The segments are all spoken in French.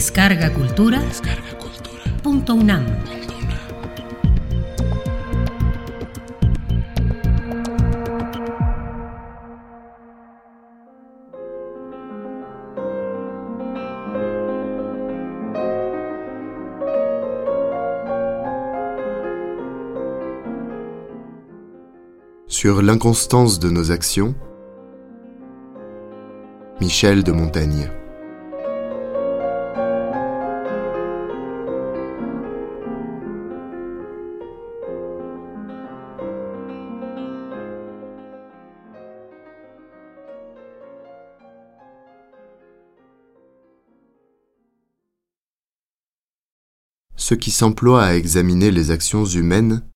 Descarga Cultura. Punto UNAM. Sur l'inconstance de nos actions, Michel de Montaigne. Ceux qui s'emploient à examiner les actions humaines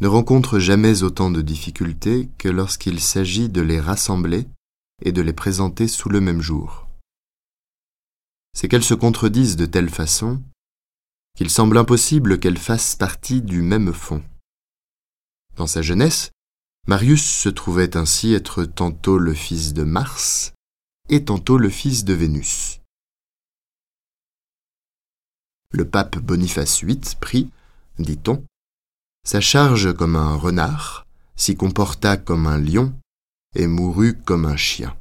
ne rencontrent jamais autant de difficultés que lorsqu'il s'agit de les rassembler et de les présenter sous le même jour. C'est qu'elles se contredisent de telle façon qu'il semble impossible qu'elles fassent partie du même fond. Dans sa jeunesse, Marius se trouvait ainsi être tantôt le fils de Mars et tantôt le fils de Vénus. Le pape Boniface VIII prit, dit-on, sa charge comme un renard, s'y comporta comme un lion et mourut comme un chien.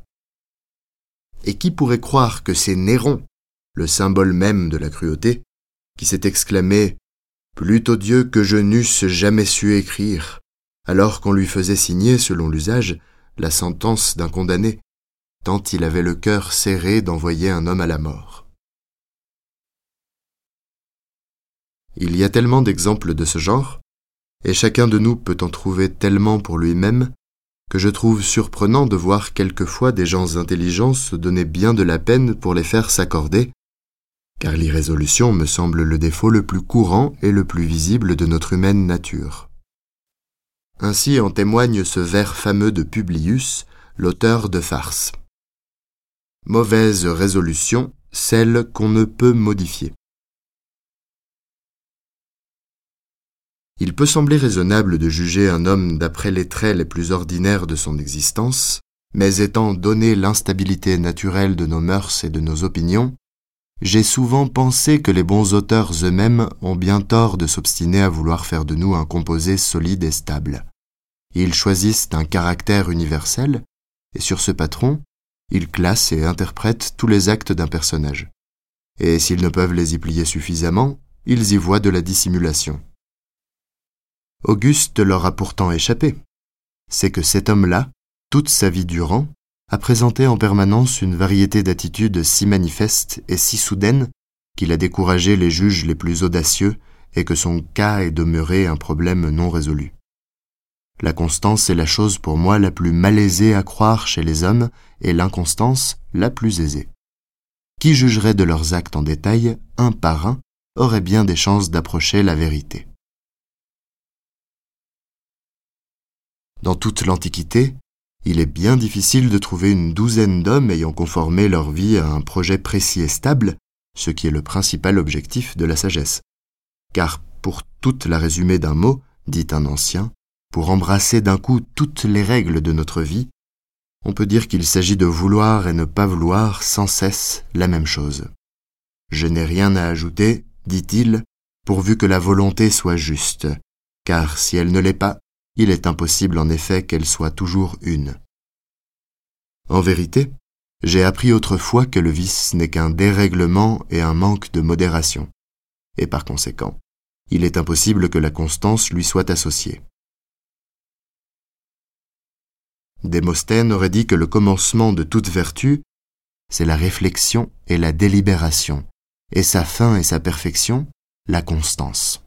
Et qui pourrait croire que c'est Néron, le symbole même de la cruauté, qui s'est exclamé Plutôt Dieu que je n'eusse jamais su écrire, alors qu'on lui faisait signer, selon l'usage, la sentence d'un condamné, tant il avait le cœur serré d'envoyer un homme à la mort. Il y a tellement d'exemples de ce genre, et chacun de nous peut en trouver tellement pour lui-même, que je trouve surprenant de voir quelquefois des gens intelligents se donner bien de la peine pour les faire s'accorder, car l'irrésolution me semble le défaut le plus courant et le plus visible de notre humaine nature. Ainsi en témoigne ce vers fameux de Publius, l'auteur de farce. Mauvaise résolution, celle qu'on ne peut modifier. Il peut sembler raisonnable de juger un homme d'après les traits les plus ordinaires de son existence, mais étant donné l'instabilité naturelle de nos mœurs et de nos opinions, j'ai souvent pensé que les bons auteurs eux-mêmes ont bien tort de s'obstiner à vouloir faire de nous un composé solide et stable. Ils choisissent un caractère universel, et sur ce patron, ils classent et interprètent tous les actes d'un personnage. Et s'ils ne peuvent les y plier suffisamment, ils y voient de la dissimulation. Auguste leur a pourtant échappé. C'est que cet homme-là, toute sa vie durant, a présenté en permanence une variété d'attitudes si manifestes et si soudaines qu'il a découragé les juges les plus audacieux et que son cas est demeuré un problème non résolu. La constance est la chose pour moi la plus malaisée à croire chez les hommes et l'inconstance la plus aisée. Qui jugerait de leurs actes en détail, un par un, aurait bien des chances d'approcher la vérité. Dans toute l'Antiquité, il est bien difficile de trouver une douzaine d'hommes ayant conformé leur vie à un projet précis et stable, ce qui est le principal objectif de la sagesse. Car pour toute la résumée d'un mot, dit un ancien, pour embrasser d'un coup toutes les règles de notre vie, on peut dire qu'il s'agit de vouloir et ne pas vouloir sans cesse la même chose. Je n'ai rien à ajouter, dit-il, pourvu que la volonté soit juste, car si elle ne l'est pas, il est impossible en effet qu'elle soit toujours une. En vérité, j'ai appris autrefois que le vice n'est qu'un dérèglement et un manque de modération, et par conséquent, il est impossible que la constance lui soit associée. Démosthène aurait dit que le commencement de toute vertu, c'est la réflexion et la délibération, et sa fin et sa perfection, la constance.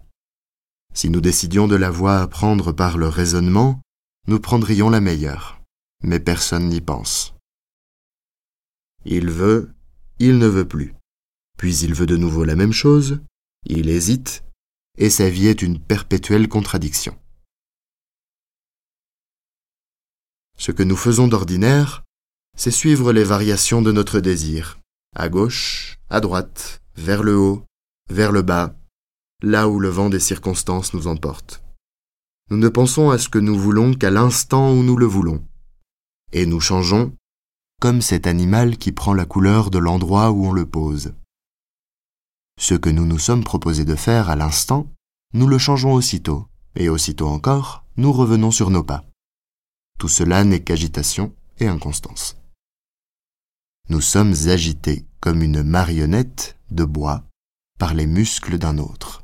Si nous décidions de la voie à prendre par le raisonnement, nous prendrions la meilleure, mais personne n'y pense. Il veut, il ne veut plus. Puis il veut de nouveau la même chose, il hésite, et sa vie est une perpétuelle contradiction. Ce que nous faisons d'ordinaire, c'est suivre les variations de notre désir, à gauche, à droite, vers le haut, vers le bas, là où le vent des circonstances nous emporte. Nous ne pensons à ce que nous voulons qu'à l'instant où nous le voulons. Et nous changeons comme cet animal qui prend la couleur de l'endroit où on le pose. ce que nous nous sommes proposés de faire à l'instant, nous le changeons aussitôt, et aussitôt encore, nous revenons sur nos pas. Tout cela n'est qu'agitation et inconstance. Nous sommes agités comme une marionnette de bois par les muscles d'un autre.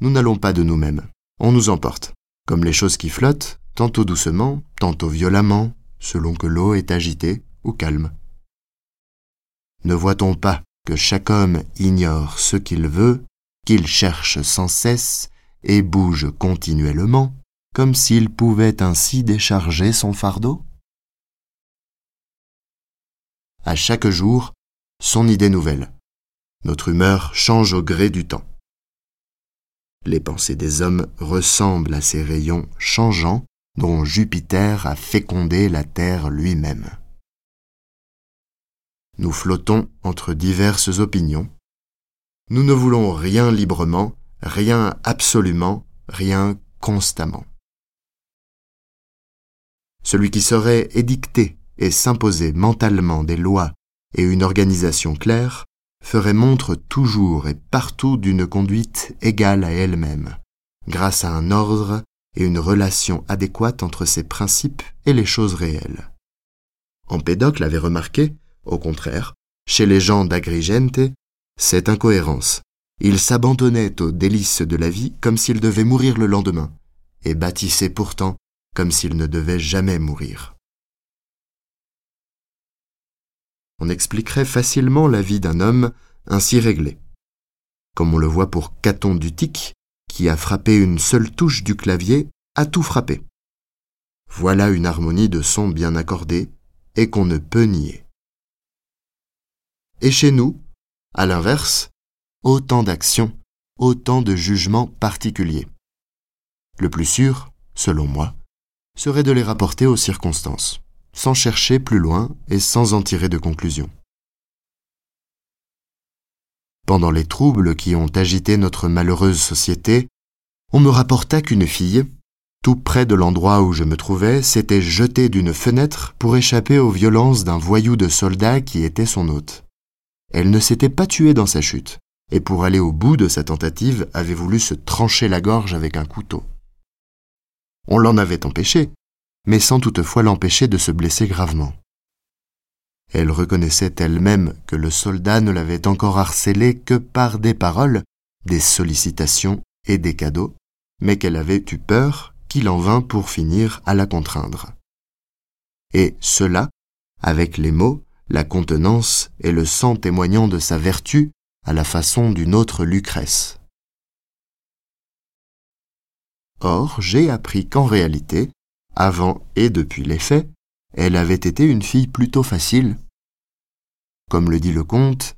Nous n'allons pas de nous-mêmes, on nous emporte, comme les choses qui flottent, tantôt doucement, tantôt violemment, selon que l'eau est agitée ou calme. Ne voit-on pas que chaque homme ignore ce qu'il veut, qu'il cherche sans cesse et bouge continuellement, comme s'il pouvait ainsi décharger son fardeau? À chaque jour, son idée nouvelle. Notre humeur change au gré du temps. Les pensées des hommes ressemblent à ces rayons changeants dont Jupiter a fécondé la Terre lui-même. Nous flottons entre diverses opinions. Nous ne voulons rien librement, rien absolument, rien constamment. Celui qui saurait édicter et s'imposer mentalement des lois et une organisation claire ferait montre toujours et partout d'une conduite égale à elle-même, grâce à un ordre et une relation adéquate entre ses principes et les choses réelles. Empédocle avait remarqué, au contraire, chez les gens d'Agrigente, cette incohérence. Ils s'abandonnaient aux délices de la vie comme s'ils devaient mourir le lendemain, et bâtissaient pourtant comme s'ils ne devaient jamais mourir. On expliquerait facilement la vie d'un homme ainsi réglé. Comme on le voit pour Caton d'Utique, qui a frappé une seule touche du clavier, a tout frappé. Voilà une harmonie de sons bien accordée et qu'on ne peut nier. Et chez nous, à l'inverse, autant d'actions, autant de jugements particuliers. Le plus sûr, selon moi, serait de les rapporter aux circonstances, sans chercher plus loin et sans en tirer de conclusion. Pendant les troubles qui ont agité notre malheureuse société, on me rapporta qu'une fille, tout près de l'endroit où je me trouvais, s'était jetée d'une fenêtre pour échapper aux violences d'un voyou de soldat qui était son hôte. Elle ne s'était pas tuée dans sa chute, et pour aller au bout de sa tentative avait voulu se trancher la gorge avec un couteau. On l'en avait empêché, mais sans toutefois l'empêcher de se blesser gravement. Elle reconnaissait elle-même que le soldat ne l'avait encore harcelée que par des paroles, des sollicitations et des cadeaux, mais qu'elle avait eu peur qu'il en vint pour finir à la contraindre. Et cela, avec les mots, la contenance et le sang témoignant de sa vertu à la façon d'une autre Lucrèce. Or, j'ai appris qu'en réalité, avant et depuis les faits, elle avait été une fille plutôt facile. Comme le dit le comte,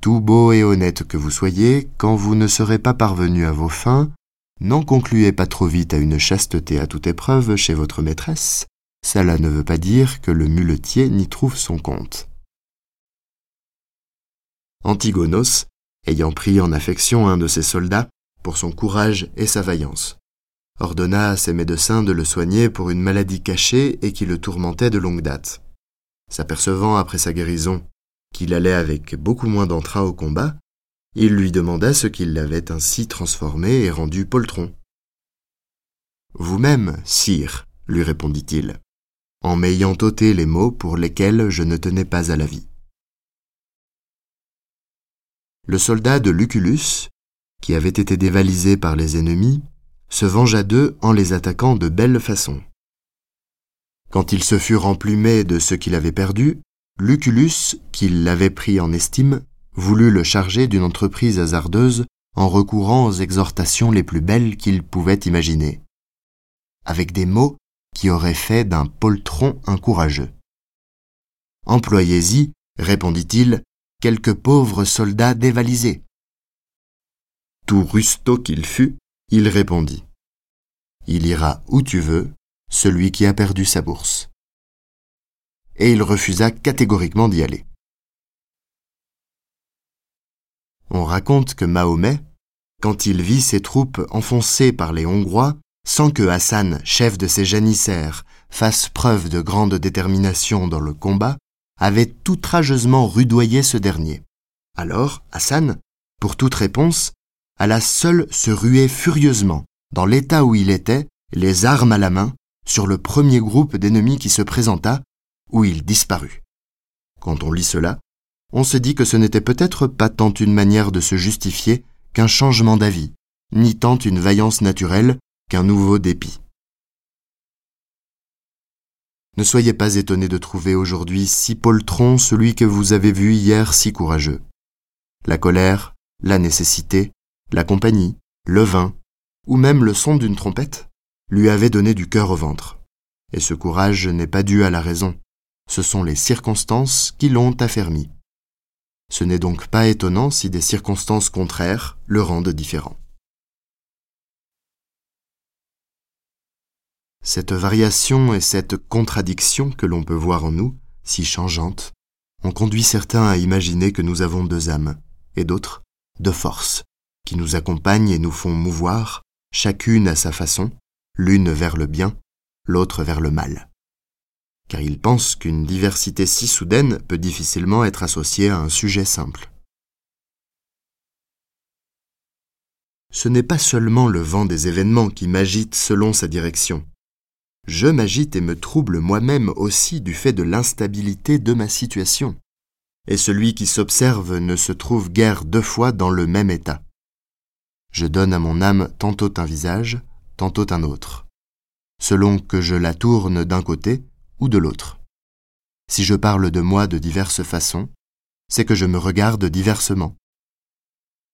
tout beau et honnête que vous soyez, quand vous ne serez pas parvenu à vos fins, n'en concluez pas trop vite à une chasteté à toute épreuve chez votre maîtresse, cela ne veut pas dire que le muletier n'y trouve son compte. Antigonos, ayant pris en affection un de ses soldats pour son courage et sa vaillance, ordonna à ses médecins de le soigner pour une maladie cachée et qui le tourmentait de longue date. S'apercevant après sa guérison qu'il allait avec beaucoup moins d'entrain au combat, il lui demanda ce qui l'avait ainsi transformé et rendu poltron. Vous-même, sire, lui répondit-il, en m'ayant ôté les mots pour lesquels je ne tenais pas à la vie. Le soldat de Lucullus, qui avait été dévalisé par les ennemis, se vengea d'eux en les attaquant de belle façon. Quand il se fut remplumé de ce qu'il avait perdu, Lucullus, qui l'avait pris en estime, voulut le charger d'une entreprise hasardeuse en recourant aux exhortations les plus belles qu'il pouvait imaginer, avec des mots qui auraient fait d'un poltron un courageux. Employez-y, répondit-il, quelques pauvres soldats dévalisés. Tout rusto qu'il fût, il répondit Il ira où tu veux, celui qui a perdu sa bourse. Et il refusa catégoriquement d'y aller. On raconte que Mahomet, quand il vit ses troupes enfoncées par les Hongrois, sans que Hassan, chef de ses janissaires, fasse preuve de grande détermination dans le combat, avait outrageusement rudoyé ce dernier. Alors, Hassan, pour toute réponse, alla seul se ruer furieusement, dans l'état où il était, les armes à la main, sur le premier groupe d'ennemis qui se présenta, où il disparut. Quand on lit cela, on se dit que ce n'était peut-être pas tant une manière de se justifier qu'un changement d'avis, ni tant une vaillance naturelle qu'un nouveau dépit. Ne soyez pas étonnés de trouver aujourd'hui si poltron celui que vous avez vu hier si courageux. La colère, la nécessité, la compagnie, le vin, ou même le son d'une trompette, lui avaient donné du cœur au ventre. Et ce courage n'est pas dû à la raison, ce sont les circonstances qui l'ont affermi. Ce n'est donc pas étonnant si des circonstances contraires le rendent différent. Cette variation et cette contradiction que l'on peut voir en nous, si changeantes, ont conduit certains à imaginer que nous avons deux âmes, et d'autres deux forces, qui nous accompagnent et nous font mouvoir, chacune à sa façon, l'une vers le bien, l'autre vers le mal. Car ils pensent qu'une diversité si soudaine peut difficilement être associée à un sujet simple. Ce n'est pas seulement le vent des événements qui m'agite selon sa direction, je m'agite et me trouble moi-même aussi du fait de l'instabilité de ma situation. Et celui qui s'observe ne se trouve guère deux fois dans le même état. Je donne à mon âme tantôt un visage, tantôt un autre, selon que je la tourne d'un côté ou de l'autre. Si je parle de moi de diverses façons, c'est que je me regarde diversement.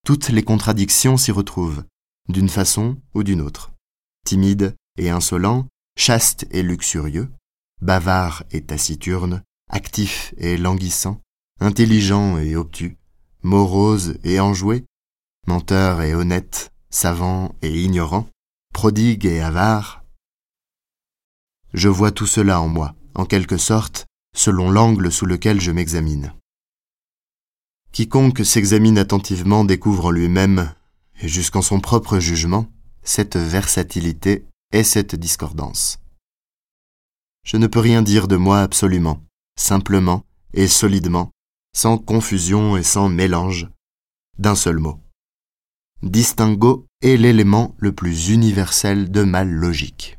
Toutes les contradictions s'y retrouvent, d'une façon ou d'une autre. Timide et insolent, chaste et luxurieux, bavard et taciturne, actif et languissant, intelligent et obtus, morose et enjoué, menteur et honnête, savant et ignorant, prodigue et avare. Je vois tout cela en moi, en quelque sorte, selon l'angle sous lequel je m'examine. Quiconque s'examine attentivement découvre en lui-même, et jusqu'en son propre jugement, cette versatilité est cette discordance. Je ne peux rien dire de moi absolument, simplement et solidement, sans confusion et sans mélange, d'un seul mot. Distingo est l'élément le plus universel de ma logique.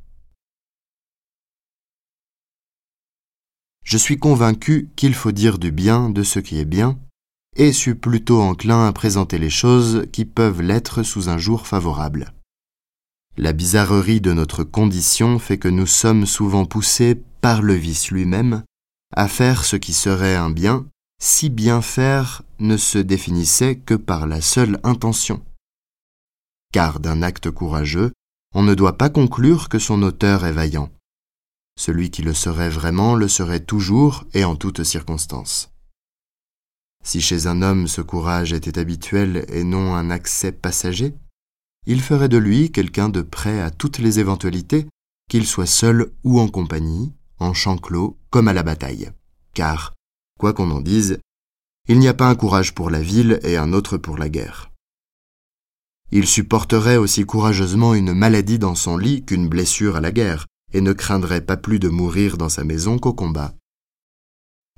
Je suis convaincu qu'il faut dire du bien de ce qui est bien, et suis plutôt enclin à présenter les choses qui peuvent l'être sous un jour favorable. La bizarrerie de notre condition fait que nous sommes souvent poussés par le vice lui-même à faire ce qui serait un bien, si bien faire ne se définissait que par la seule intention. Car d'un acte courageux, on ne doit pas conclure que son auteur est vaillant. Celui qui le serait vraiment le serait toujours et en toutes circonstances. Si chez un homme ce courage était habituel et non un accès passager, il ferait de lui quelqu'un de prêt à toutes les éventualités, qu'il soit seul ou en compagnie, en champ clos comme à la bataille. Car, quoi qu'on en dise, il n'y a pas un courage pour la ville et un autre pour la guerre. Il supporterait aussi courageusement une maladie dans son lit qu'une blessure à la guerre, et ne craindrait pas plus de mourir dans sa maison qu'au combat.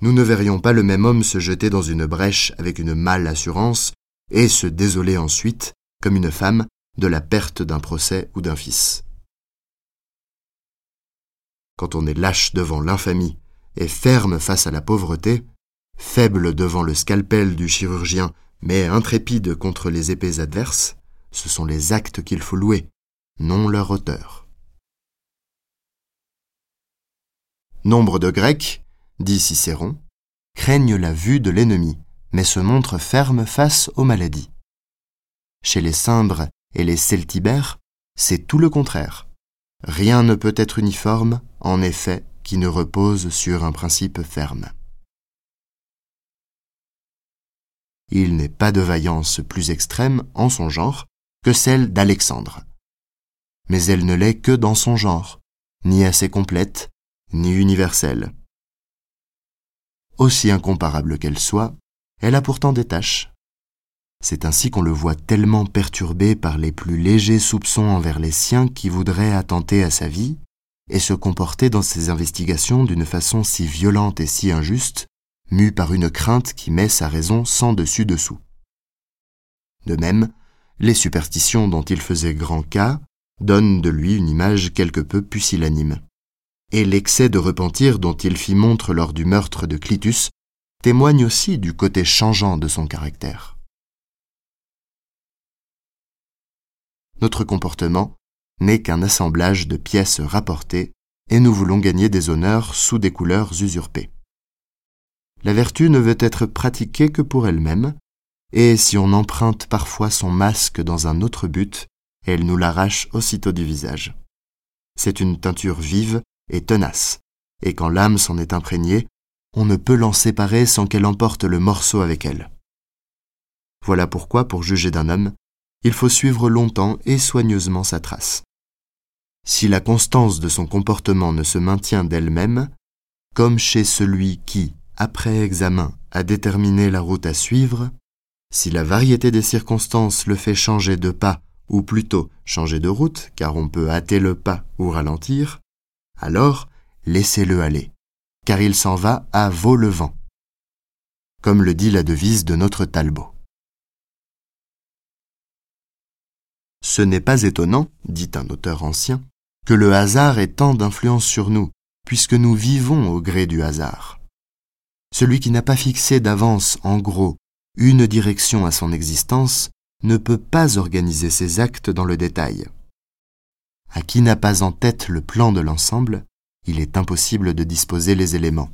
Nous ne verrions pas le même homme se jeter dans une brèche avec une mâle assurance, et se désoler ensuite, comme une femme, de la perte d'un procès ou d'un fils. Quand on est lâche devant l'infamie et ferme face à la pauvreté, faible devant le scalpel du chirurgien, mais intrépide contre les épées adverses, ce sont les actes qu'il faut louer, non leur auteur. Nombre de Grecs, dit Cicéron, craignent la vue de l'ennemi, mais se montrent fermes face aux maladies. Chez les Cimbres et les celtibères, c'est tout le contraire. Rien ne peut être uniforme, en effet, qui ne repose sur un principe ferme. Il n'est pas de vaillance plus extrême en son genre que celle d'Alexandre. Mais elle ne l'est que dans son genre, ni assez complète, ni universelle. Aussi incomparable qu'elle soit, elle a pourtant des tâches, c'est ainsi qu'on le voit tellement perturbé par les plus légers soupçons envers les siens qui voudraient attenter à sa vie, et se comporter dans ses investigations d'une façon si violente et si injuste, mu par une crainte qui met sa raison sans dessus dessous. De même, les superstitions dont il faisait grand cas donnent de lui une image quelque peu pusillanime. Et l'excès de repentir dont il fit montre lors du meurtre de Clitus témoigne aussi du côté changeant de son caractère. Notre comportement n'est qu'un assemblage de pièces rapportées et nous voulons gagner des honneurs sous des couleurs usurpées. La vertu ne veut être pratiquée que pour elle-même, et si on emprunte parfois son masque dans un autre but, elle nous l'arrache aussitôt du visage. C'est une teinture vive et tenace, et quand l'âme s'en est imprégnée, on ne peut l'en séparer sans qu'elle emporte le morceau avec elle. Voilà pourquoi, pour juger d'un homme, il faut suivre longtemps et soigneusement sa trace. Si la constance de son comportement ne se maintient d'elle-même, comme chez celui qui, après examen, a déterminé la route à suivre, si la variété des circonstances le fait changer de pas, ou plutôt changer de route, car on peut hâter le pas ou ralentir, alors laissez-le aller, car il s'en va à vos le vent, comme le dit la devise de notre Talbot. Ce n'est pas étonnant, dit un auteur ancien, que le hasard ait tant d'influence sur nous, puisque nous vivons au gré du hasard. Celui qui n'a pas fixé d'avance, en gros, une direction à son existence ne peut pas organiser ses actes dans le détail. À qui n'a pas en tête le plan de l'ensemble, il est impossible de disposer les éléments.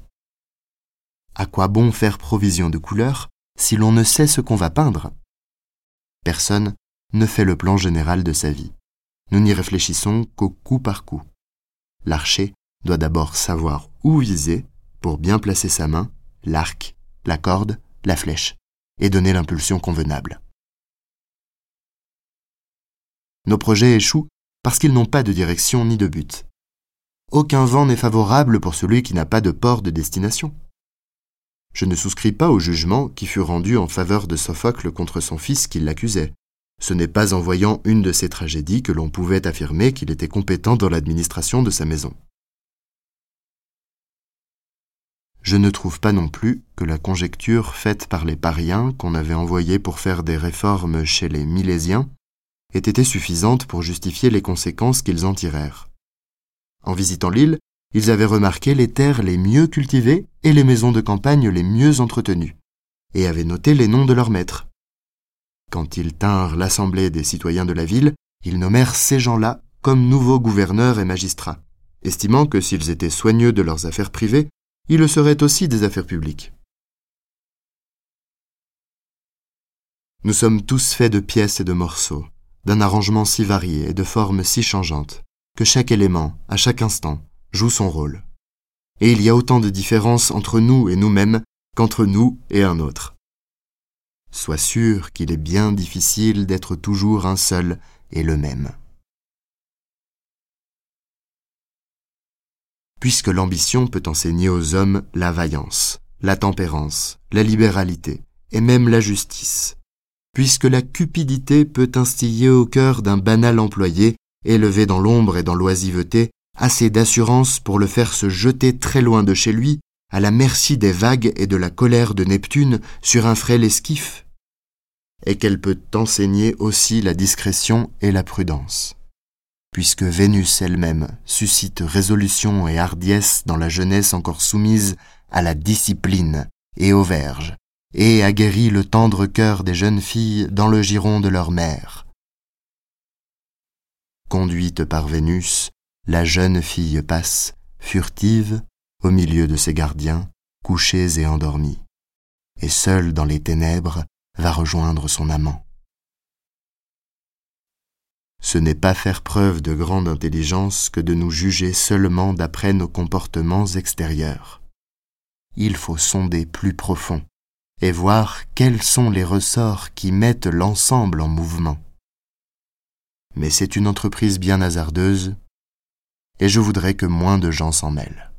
À quoi bon faire provision de couleurs si l'on ne sait ce qu'on va peindre? Personne ne fait le plan général de sa vie. Nous n'y réfléchissons qu'au coup par coup. L'archer doit d'abord savoir où viser pour bien placer sa main, l'arc, la corde, la flèche et donner l'impulsion convenable. Nos projets échouent parce qu'ils n'ont pas de direction ni de but. Aucun vent n'est favorable pour celui qui n'a pas de port de destination. Je ne souscris pas au jugement qui fut rendu en faveur de Sophocle contre son fils qui l'accusait. Ce n'est pas en voyant une de ces tragédies que l'on pouvait affirmer qu'il était compétent dans l'administration de sa maison. Je ne trouve pas non plus que la conjecture faite par les pariens qu'on avait envoyés pour faire des réformes chez les Milésiens ait été suffisante pour justifier les conséquences qu'ils en tirèrent. En visitant l'île, ils avaient remarqué les terres les mieux cultivées et les maisons de campagne les mieux entretenues, et avaient noté les noms de leurs maîtres. Quand ils tinrent l'assemblée des citoyens de la ville, ils nommèrent ces gens-là comme nouveaux gouverneurs et magistrats, estimant que s'ils étaient soigneux de leurs affaires privées, il le serait aussi des affaires publiques. Nous sommes tous faits de pièces et de morceaux, d'un arrangement si varié et de formes si changeantes, que chaque élément, à chaque instant, joue son rôle. Et il y a autant de différences entre nous et nous-mêmes qu'entre nous et un autre. Sois sûr qu'il est bien difficile d'être toujours un seul et le même. Puisque l'ambition peut enseigner aux hommes la vaillance, la tempérance, la libéralité, et même la justice, puisque la cupidité peut instiller au cœur d'un banal employé, élevé dans l'ombre et dans l'oisiveté, assez d'assurance pour le faire se jeter très loin de chez lui, à la merci des vagues et de la colère de Neptune sur un frêle esquif, et qu'elle peut enseigner aussi la discrétion et la prudence puisque Vénus elle-même suscite résolution et hardiesse dans la jeunesse encore soumise à la discipline et aux verges, et aguerrit le tendre cœur des jeunes filles dans le giron de leur mère. Conduite par Vénus, la jeune fille passe, furtive, au milieu de ses gardiens, couchés et endormis, et seule dans les ténèbres va rejoindre son amant ce n'est pas faire preuve de grande intelligence que de nous juger seulement d'après nos comportements extérieurs. Il faut sonder plus profond et voir quels sont les ressorts qui mettent l'ensemble en mouvement. Mais c'est une entreprise bien hasardeuse, et je voudrais que moins de gens s'en mêlent.